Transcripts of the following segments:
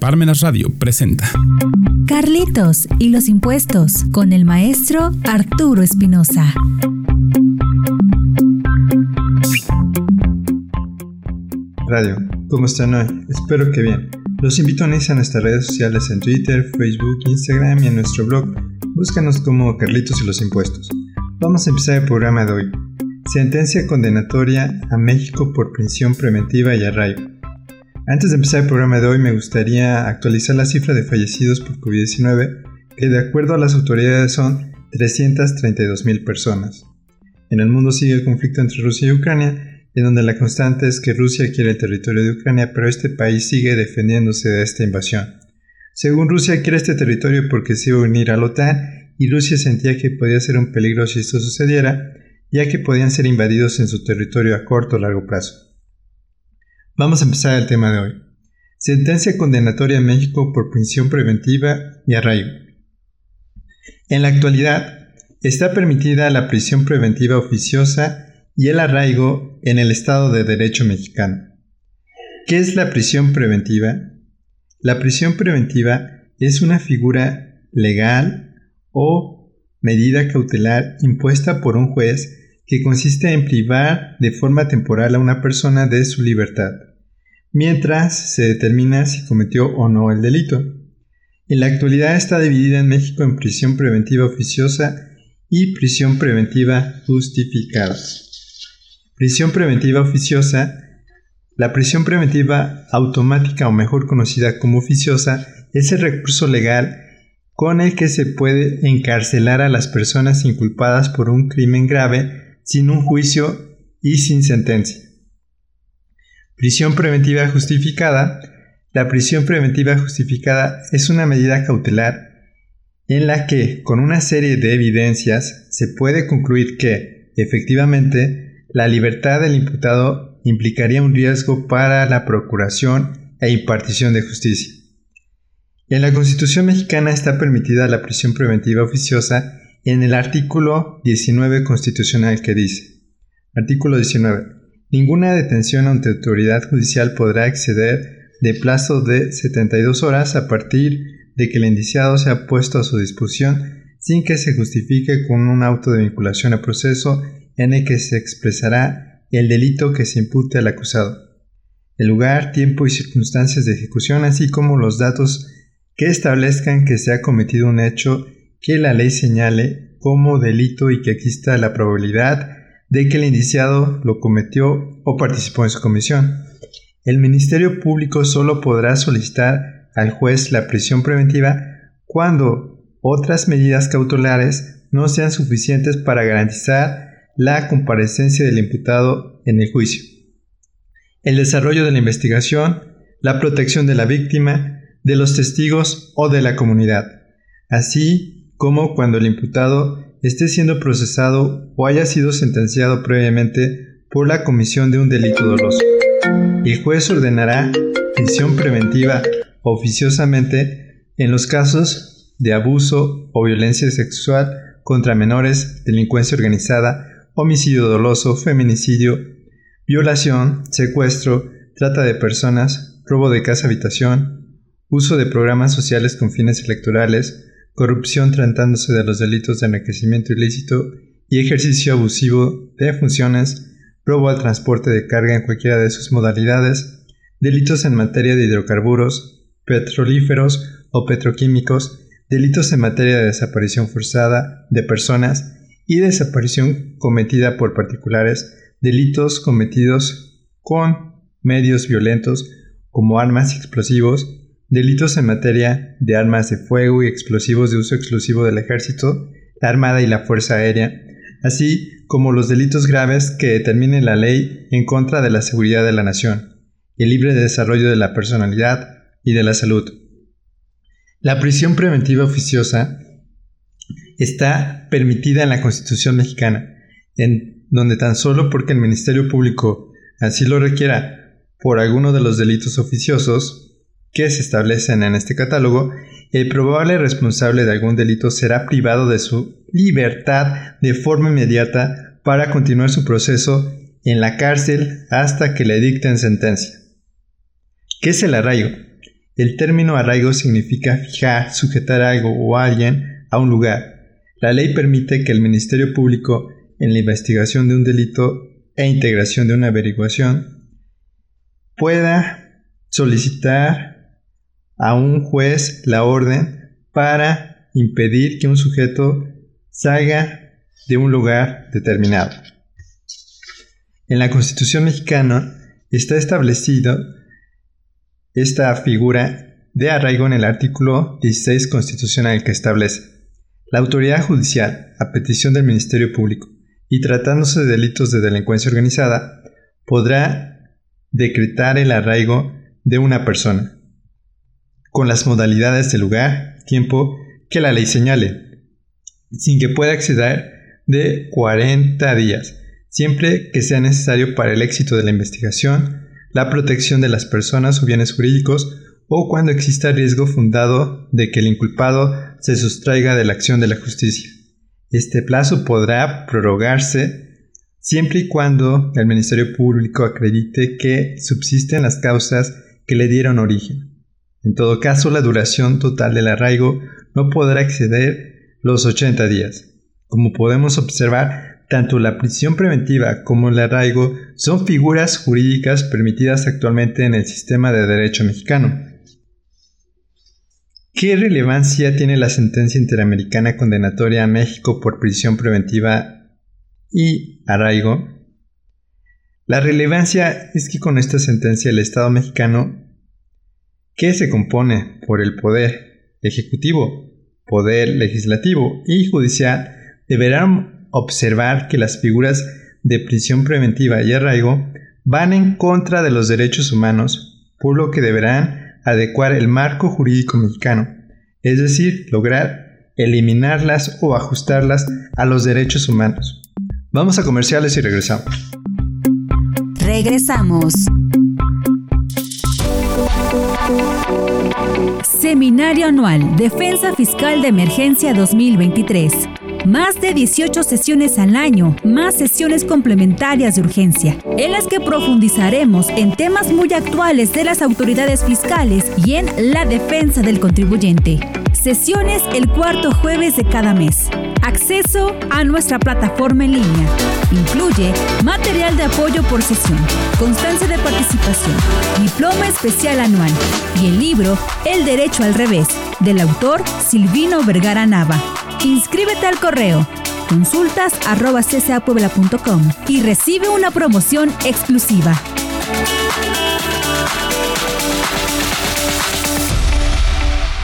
Parmenas Radio presenta Carlitos y los impuestos con el maestro Arturo Espinosa. Radio, ¿cómo están hoy? Espero que bien. Los invito a unirse a nuestras redes sociales en Twitter, Facebook, Instagram y en nuestro blog. Búscanos como Carlitos y los impuestos. Vamos a empezar el programa de hoy. Sentencia condenatoria a México por prisión preventiva y arraigo. Antes de empezar el programa de hoy me gustaría actualizar la cifra de fallecidos por COVID-19, que de acuerdo a las autoridades son 332 mil personas. En el mundo sigue el conflicto entre Rusia y Ucrania, en donde la constante es que Rusia quiere el territorio de Ucrania, pero este país sigue defendiéndose de esta invasión. Según Rusia quiere este territorio porque se iba a unir a la OTAN y Rusia sentía que podía ser un peligro si esto sucediera, ya que podían ser invadidos en su territorio a corto o largo plazo. Vamos a empezar el tema de hoy. Sentencia condenatoria a México por prisión preventiva y arraigo. En la actualidad, está permitida la prisión preventiva oficiosa y el arraigo en el Estado de Derecho mexicano. ¿Qué es la prisión preventiva? La prisión preventiva es una figura legal o medida cautelar impuesta por un juez que consiste en privar de forma temporal a una persona de su libertad mientras se determina si cometió o no el delito. En la actualidad está dividida en México en prisión preventiva oficiosa y prisión preventiva justificada. Prisión preventiva oficiosa. La prisión preventiva automática o mejor conocida como oficiosa es el recurso legal con el que se puede encarcelar a las personas inculpadas por un crimen grave sin un juicio y sin sentencia. Prisión preventiva justificada. La prisión preventiva justificada es una medida cautelar en la que, con una serie de evidencias, se puede concluir que, efectivamente, la libertad del imputado implicaría un riesgo para la procuración e impartición de justicia. En la Constitución mexicana está permitida la prisión preventiva oficiosa en el artículo 19 constitucional que dice, artículo 19, Ninguna detención ante autoridad judicial podrá exceder de plazo de 72 horas a partir de que el indiciado sea puesto a su disposición sin que se justifique con un auto de vinculación a proceso en el que se expresará el delito que se impute al acusado, el lugar, tiempo y circunstancias de ejecución, así como los datos que establezcan que se ha cometido un hecho que la ley señale como delito y que exista la probabilidad de que el indiciado lo cometió o participó en su comisión. El Ministerio Público solo podrá solicitar al juez la prisión preventiva cuando otras medidas cautelares no sean suficientes para garantizar la comparecencia del imputado en el juicio. El desarrollo de la investigación, la protección de la víctima, de los testigos o de la comunidad, así como cuando el imputado esté siendo procesado o haya sido sentenciado previamente por la comisión de un delito doloso. El juez ordenará prisión preventiva oficiosamente en los casos de abuso o violencia sexual contra menores, delincuencia organizada, homicidio doloso, feminicidio, violación, secuestro, trata de personas, robo de casa habitación, uso de programas sociales con fines electorales, corrupción tratándose de los delitos de enriquecimiento ilícito y ejercicio abusivo de funciones, robo al transporte de carga en cualquiera de sus modalidades, delitos en materia de hidrocarburos, petrolíferos o petroquímicos, delitos en materia de desaparición forzada de personas y desaparición cometida por particulares, delitos cometidos con medios violentos como armas y explosivos, delitos en materia de armas de fuego y explosivos de uso exclusivo del ejército, la Armada y la Fuerza Aérea, así como los delitos graves que determine la ley en contra de la seguridad de la nación, el libre desarrollo de la personalidad y de la salud. La prisión preventiva oficiosa está permitida en la Constitución mexicana, en donde tan solo porque el Ministerio Público así lo requiera por alguno de los delitos oficiosos, que se establecen en este catálogo, el probable responsable de algún delito será privado de su libertad de forma inmediata para continuar su proceso en la cárcel hasta que le dicten sentencia. ¿Qué es el arraigo? El término arraigo significa fijar, sujetar algo o alguien a un lugar. La ley permite que el Ministerio Público, en la investigación de un delito e integración de una averiguación, pueda solicitar a un juez la orden para impedir que un sujeto salga de un lugar determinado. En la Constitución mexicana está establecido esta figura de arraigo en el artículo 16 constitucional que establece la autoridad judicial, a petición del Ministerio Público, y tratándose de delitos de delincuencia organizada, podrá decretar el arraigo de una persona, con las modalidades de lugar, tiempo que la ley señale, sin que pueda exceder de 40 días, siempre que sea necesario para el éxito de la investigación, la protección de las personas o bienes jurídicos o cuando exista riesgo fundado de que el inculpado se sustraiga de la acción de la justicia. Este plazo podrá prorrogarse siempre y cuando el Ministerio Público acredite que subsisten las causas que le dieron origen. En todo caso, la duración total del arraigo no podrá exceder los 80 días. Como podemos observar, tanto la prisión preventiva como el arraigo son figuras jurídicas permitidas actualmente en el sistema de derecho mexicano. ¿Qué relevancia tiene la sentencia interamericana condenatoria a México por prisión preventiva y arraigo? La relevancia es que con esta sentencia el Estado mexicano, que se compone por el poder ejecutivo, poder legislativo y judicial, deberán observar que las figuras de prisión preventiva y arraigo van en contra de los derechos humanos, por lo que deberán adecuar el marco jurídico mexicano, es decir, lograr eliminarlas o ajustarlas a los derechos humanos. Vamos a comerciales y regresamos. Regresamos. Seminario Anual Defensa Fiscal de Emergencia 2023 más de 18 sesiones al año, más sesiones complementarias de urgencia, en las que profundizaremos en temas muy actuales de las autoridades fiscales y en la defensa del contribuyente. Sesiones el cuarto jueves de cada mes. Acceso a nuestra plataforma en línea. Incluye material de apoyo por sesión, constancia de participación, diploma especial anual y el libro El Derecho al Revés, del autor Silvino Vergara Nava. Inscríbete al correo consultas y recibe una promoción exclusiva.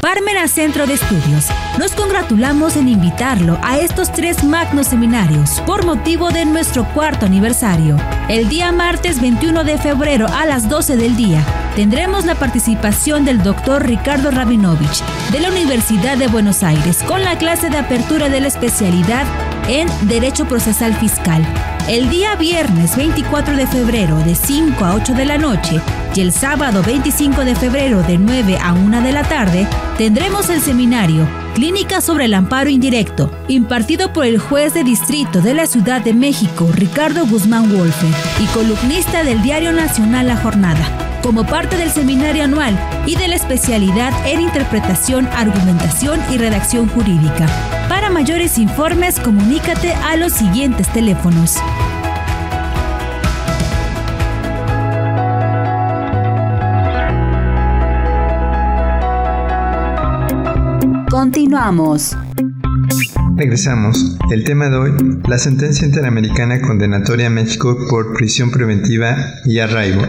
Parmena Centro de Estudios. Nos congratulamos en invitarlo a estos tres magnos seminarios por motivo de nuestro cuarto aniversario. El día martes 21 de febrero a las 12 del día tendremos la participación del doctor Ricardo Rabinovich de la Universidad de Buenos Aires con la clase de apertura de la especialidad en Derecho Procesal Fiscal. El día viernes 24 de febrero de 5 a 8 de la noche y el sábado 25 de febrero de 9 a 1 de la tarde tendremos el seminario Clínica sobre el Amparo Indirecto, impartido por el juez de distrito de la Ciudad de México, Ricardo Guzmán Wolfe, y columnista del Diario Nacional La Jornada, como parte del seminario anual y de la especialidad en interpretación, argumentación y redacción jurídica. Para mayores informes, comunícate a los siguientes teléfonos Continuamos. Regresamos. El tema de hoy, la sentencia interamericana condenatoria a México por prisión preventiva y arraigo.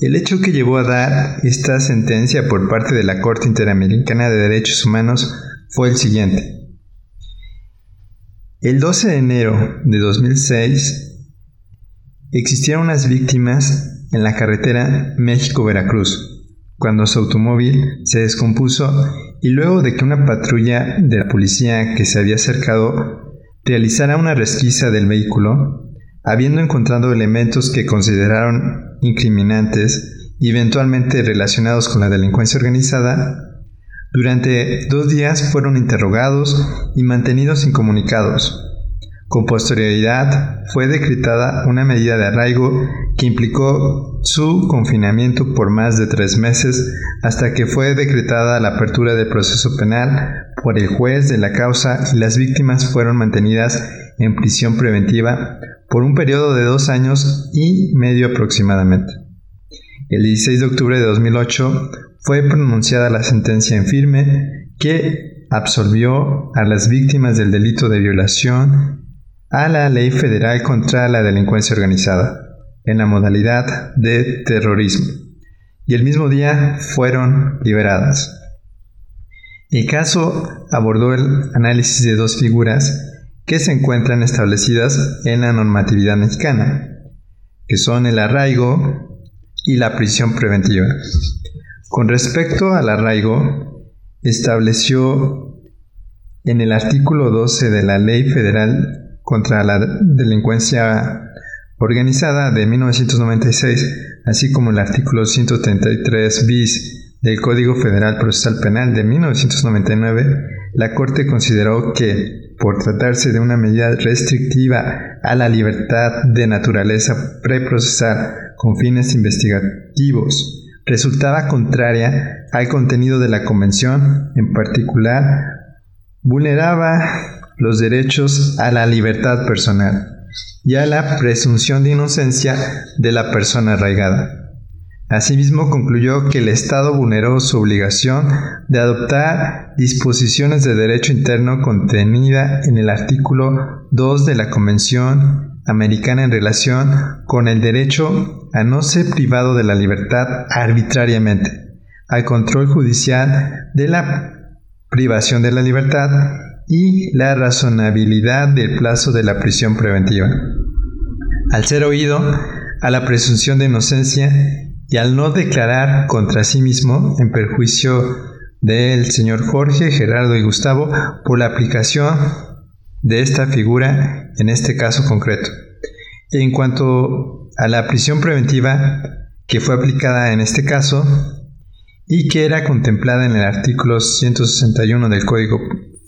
El hecho que llevó a dar esta sentencia por parte de la Corte Interamericana de Derechos Humanos fue el siguiente. El 12 de enero de 2006 existieron unas víctimas en la carretera México-Veracruz cuando su automóvil se descompuso y luego de que una patrulla de la policía que se había acercado realizara una resquisa del vehículo, habiendo encontrado elementos que consideraron incriminantes y eventualmente relacionados con la delincuencia organizada, durante dos días fueron interrogados y mantenidos incomunicados. Con posterioridad fue decretada una medida de arraigo que implicó su confinamiento por más de tres meses hasta que fue decretada la apertura del proceso penal por el juez de la causa y las víctimas fueron mantenidas en prisión preventiva por un periodo de dos años y medio aproximadamente. El 16 de octubre de 2008 fue pronunciada la sentencia en firme que absolvió a las víctimas del delito de violación a la ley federal contra la delincuencia organizada en la modalidad de terrorismo y el mismo día fueron liberadas. El caso abordó el análisis de dos figuras que se encuentran establecidas en la normatividad mexicana, que son el arraigo y la prisión preventiva. Con respecto al arraigo, estableció en el artículo 12 de la Ley Federal contra la Delincuencia Organizada de 1996, así como el artículo 133 bis del Código Federal Procesal Penal de 1999, la Corte consideró que por tratarse de una medida restrictiva a la libertad de naturaleza preprocesal con fines investigativos, resultaba contraria al contenido de la Convención, en particular, vulneraba los derechos a la libertad personal y a la presunción de inocencia de la persona arraigada. Asimismo, concluyó que el Estado vulneró su obligación de adoptar disposiciones de derecho interno contenida en el artículo 2 de la Convención Americana en relación con el derecho a no ser privado de la libertad arbitrariamente, al control judicial de la privación de la libertad y la razonabilidad del plazo de la prisión preventiva. Al ser oído a la presunción de inocencia y al no declarar contra sí mismo en perjuicio del señor Jorge, Gerardo y Gustavo por la aplicación de esta figura en este caso concreto. En cuanto a la prisión preventiva que fue aplicada en este caso y que era contemplada en el artículo 161 del Código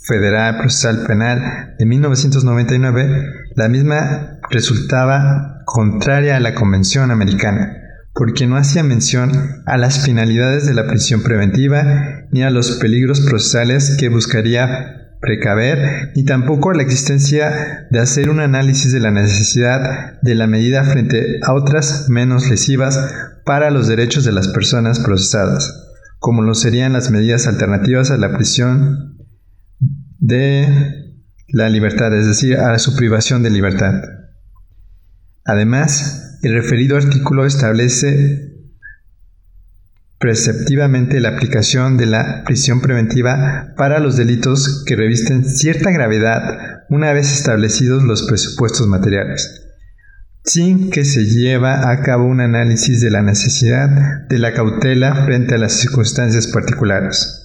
Federal Procesal Penal de 1999, la misma resultaba contraria a la Convención Americana porque no hacía mención a las finalidades de la prisión preventiva ni a los peligros procesales que buscaría precaver, ni tampoco a la existencia de hacer un análisis de la necesidad de la medida frente a otras menos lesivas para los derechos de las personas procesadas, como lo serían las medidas alternativas a la prisión de la libertad, es decir, a su privación de libertad. Además, el referido artículo establece preceptivamente la aplicación de la prisión preventiva para los delitos que revisten cierta gravedad una vez establecidos los presupuestos materiales, sin que se lleva a cabo un análisis de la necesidad de la cautela frente a las circunstancias particulares.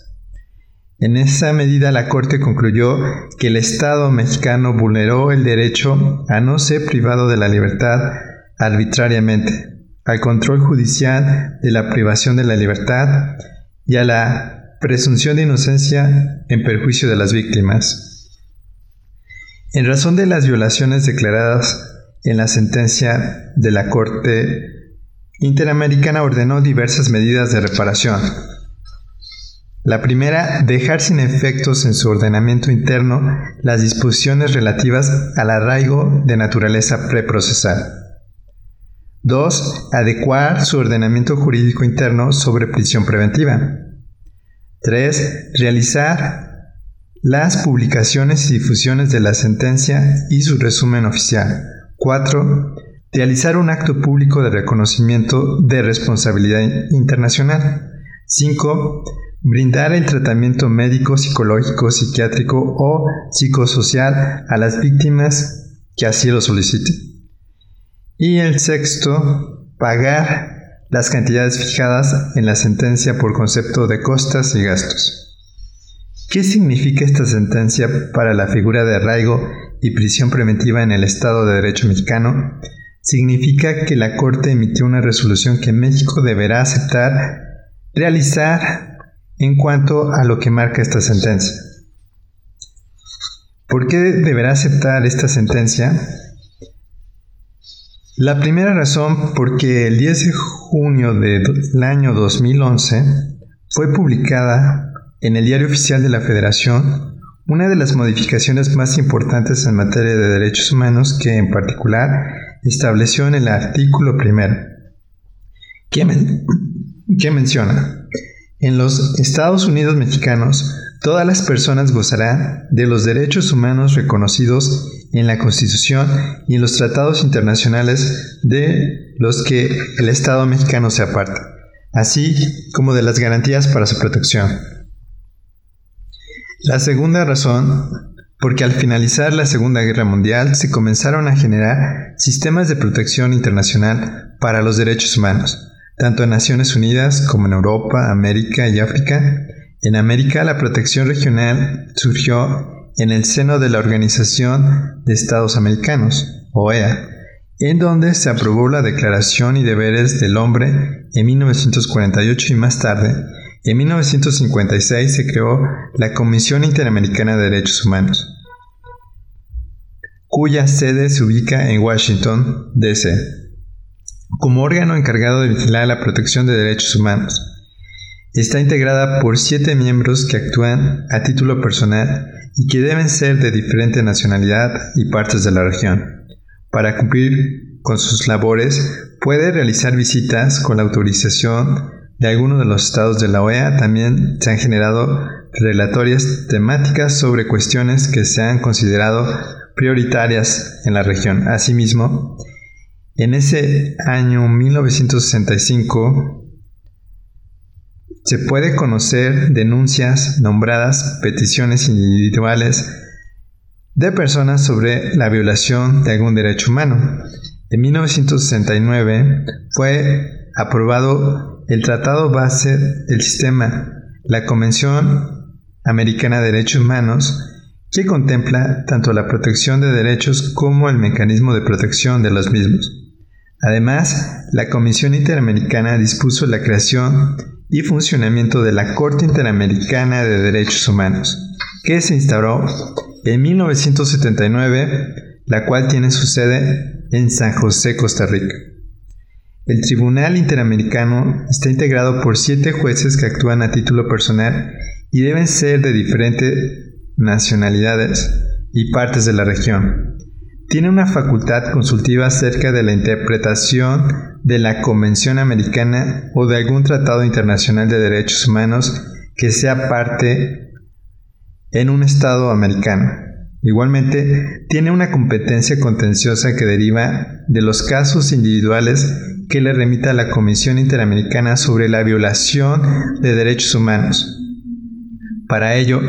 En esa medida la Corte concluyó que el Estado mexicano vulneró el derecho a no ser privado de la libertad arbitrariamente, al control judicial de la privación de la libertad y a la presunción de inocencia en perjuicio de las víctimas. En razón de las violaciones declaradas en la sentencia de la Corte Interamericana ordenó diversas medidas de reparación. La primera, dejar sin efectos en su ordenamiento interno las disposiciones relativas al arraigo de naturaleza preprocesal. 2. Adecuar su ordenamiento jurídico interno sobre prisión preventiva. 3. Realizar las publicaciones y difusiones de la sentencia y su resumen oficial. 4. Realizar un acto público de reconocimiento de responsabilidad internacional. 5. Brindar el tratamiento médico, psicológico, psiquiátrico o psicosocial a las víctimas que así lo soliciten. Y el sexto, pagar las cantidades fijadas en la sentencia por concepto de costas y gastos. ¿Qué significa esta sentencia para la figura de arraigo y prisión preventiva en el Estado de Derecho mexicano? Significa que la Corte emitió una resolución que México deberá aceptar realizar en cuanto a lo que marca esta sentencia. ¿Por qué deberá aceptar esta sentencia? La primera razón porque el 10 de junio del año 2011 fue publicada en el Diario Oficial de la Federación una de las modificaciones más importantes en materia de derechos humanos que en particular estableció en el artículo primero, que, que menciona, en los Estados Unidos mexicanos, todas las personas gozarán de los derechos humanos reconocidos en la Constitución y en los tratados internacionales de los que el Estado mexicano se aparta, así como de las garantías para su protección. La segunda razón, porque al finalizar la Segunda Guerra Mundial se comenzaron a generar sistemas de protección internacional para los derechos humanos, tanto en Naciones Unidas como en Europa, América y África. En América la protección regional surgió en el seno de la Organización de Estados Americanos, OEA, en donde se aprobó la Declaración y Deberes del Hombre en 1948 y más tarde, en 1956 se creó la Comisión Interamericana de Derechos Humanos, cuya sede se ubica en Washington, D.C como órgano encargado de vigilar la protección de derechos humanos. Está integrada por siete miembros que actúan a título personal y que deben ser de diferente nacionalidad y partes de la región. Para cumplir con sus labores, puede realizar visitas con la autorización de alguno de los estados de la OEA. También se han generado relatorias temáticas sobre cuestiones que se han considerado prioritarias en la región. Asimismo, en ese año 1965 se puede conocer denuncias nombradas peticiones individuales de personas sobre la violación de algún derecho humano. En 1969 fue aprobado el Tratado Base del Sistema, la Convención Americana de Derechos Humanos, que contempla tanto la protección de derechos como el mecanismo de protección de los mismos. Además, la Comisión Interamericana dispuso la creación y funcionamiento de la Corte Interamericana de Derechos Humanos, que se instauró en 1979, la cual tiene su sede en San José, Costa Rica. El Tribunal Interamericano está integrado por siete jueces que actúan a título personal y deben ser de diferentes nacionalidades y partes de la región tiene una facultad consultiva acerca de la interpretación de la Convención Americana o de algún tratado internacional de derechos humanos que sea parte en un Estado americano. Igualmente, tiene una competencia contenciosa que deriva de los casos individuales que le remita a la Comisión Interamericana sobre la violación de derechos humanos. Para ello,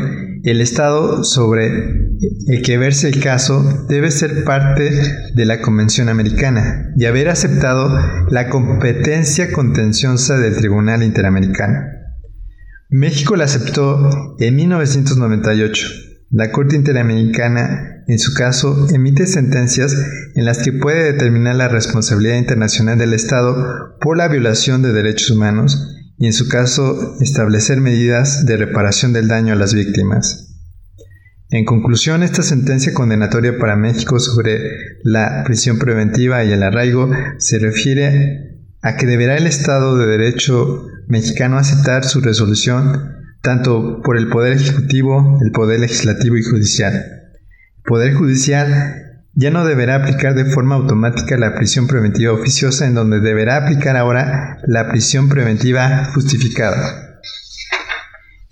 el Estado sobre el que verse el caso debe ser parte de la Convención Americana y haber aceptado la competencia contenciosa del Tribunal Interamericano. México la aceptó en 1998. La Corte Interamericana, en su caso, emite sentencias en las que puede determinar la responsabilidad internacional del Estado por la violación de derechos humanos y, en su caso, establecer medidas de reparación del daño a las víctimas. En conclusión, esta sentencia condenatoria para México sobre la prisión preventiva y el arraigo se refiere a que deberá el Estado de Derecho mexicano aceptar su resolución tanto por el Poder Ejecutivo, el Poder Legislativo y Judicial. El Poder Judicial ya no deberá aplicar de forma automática la prisión preventiva oficiosa, en donde deberá aplicar ahora la prisión preventiva justificada.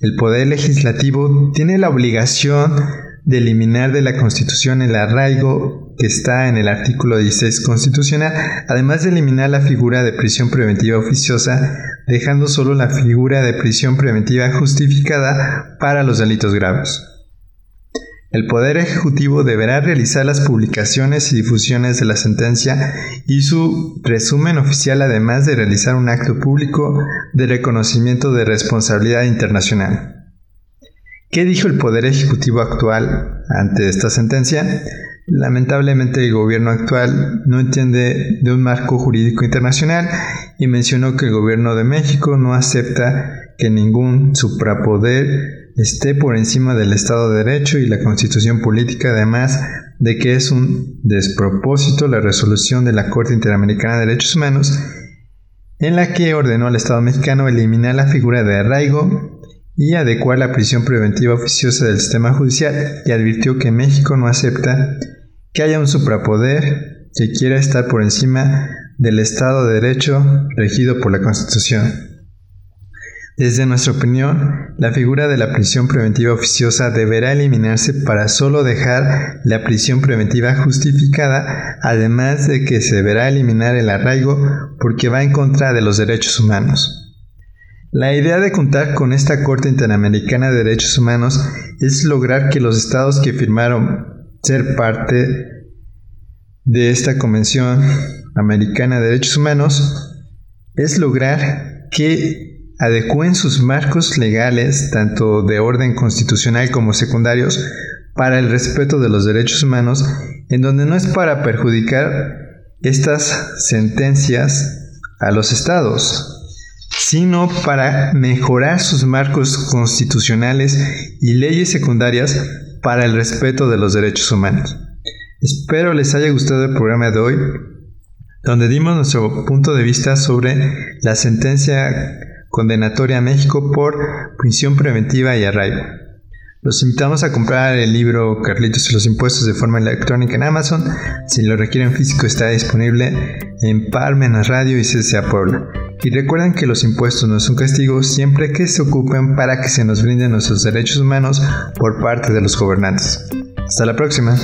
El Poder Legislativo tiene la obligación de eliminar de la Constitución el arraigo que está en el artículo 16 constitucional, además de eliminar la figura de prisión preventiva oficiosa, dejando solo la figura de prisión preventiva justificada para los delitos graves. El Poder Ejecutivo deberá realizar las publicaciones y difusiones de la sentencia y su resumen oficial, además de realizar un acto público de reconocimiento de responsabilidad internacional. ¿Qué dijo el Poder Ejecutivo actual ante esta sentencia? Lamentablemente el gobierno actual no entiende de un marco jurídico internacional y mencionó que el gobierno de México no acepta que ningún suprapoder esté por encima del Estado de Derecho y la Constitución política, además de que es un despropósito la resolución de la Corte Interamericana de Derechos Humanos en la que ordenó al Estado mexicano eliminar la figura de arraigo y adecuar la prisión preventiva oficiosa del sistema judicial y advirtió que México no acepta que haya un suprapoder que quiera estar por encima del Estado de Derecho regido por la Constitución. Desde nuestra opinión, la figura de la prisión preventiva oficiosa deberá eliminarse para solo dejar la prisión preventiva justificada, además de que se deberá eliminar el arraigo porque va en contra de los derechos humanos. La idea de contar con esta Corte Interamericana de Derechos Humanos es lograr que los estados que firmaron ser parte de esta Convención Americana de Derechos Humanos es lograr que adecúen sus marcos legales, tanto de orden constitucional como secundarios, para el respeto de los derechos humanos, en donde no es para perjudicar estas sentencias a los estados, sino para mejorar sus marcos constitucionales y leyes secundarias para el respeto de los derechos humanos. Espero les haya gustado el programa de hoy, donde dimos nuestro punto de vista sobre la sentencia condenatoria a México por prisión preventiva y arraigo. Los invitamos a comprar el libro Carlitos y los impuestos de forma electrónica en Amazon. Si lo requieren físico está disponible en Parmenas Radio y CCA Puebla. Y recuerden que los impuestos no son castigos siempre que se ocupen para que se nos brinden nuestros derechos humanos por parte de los gobernantes. Hasta la próxima.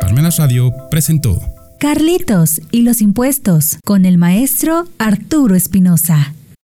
Parmenas Radio presentó Carlitos y los impuestos con el maestro Arturo Espinosa.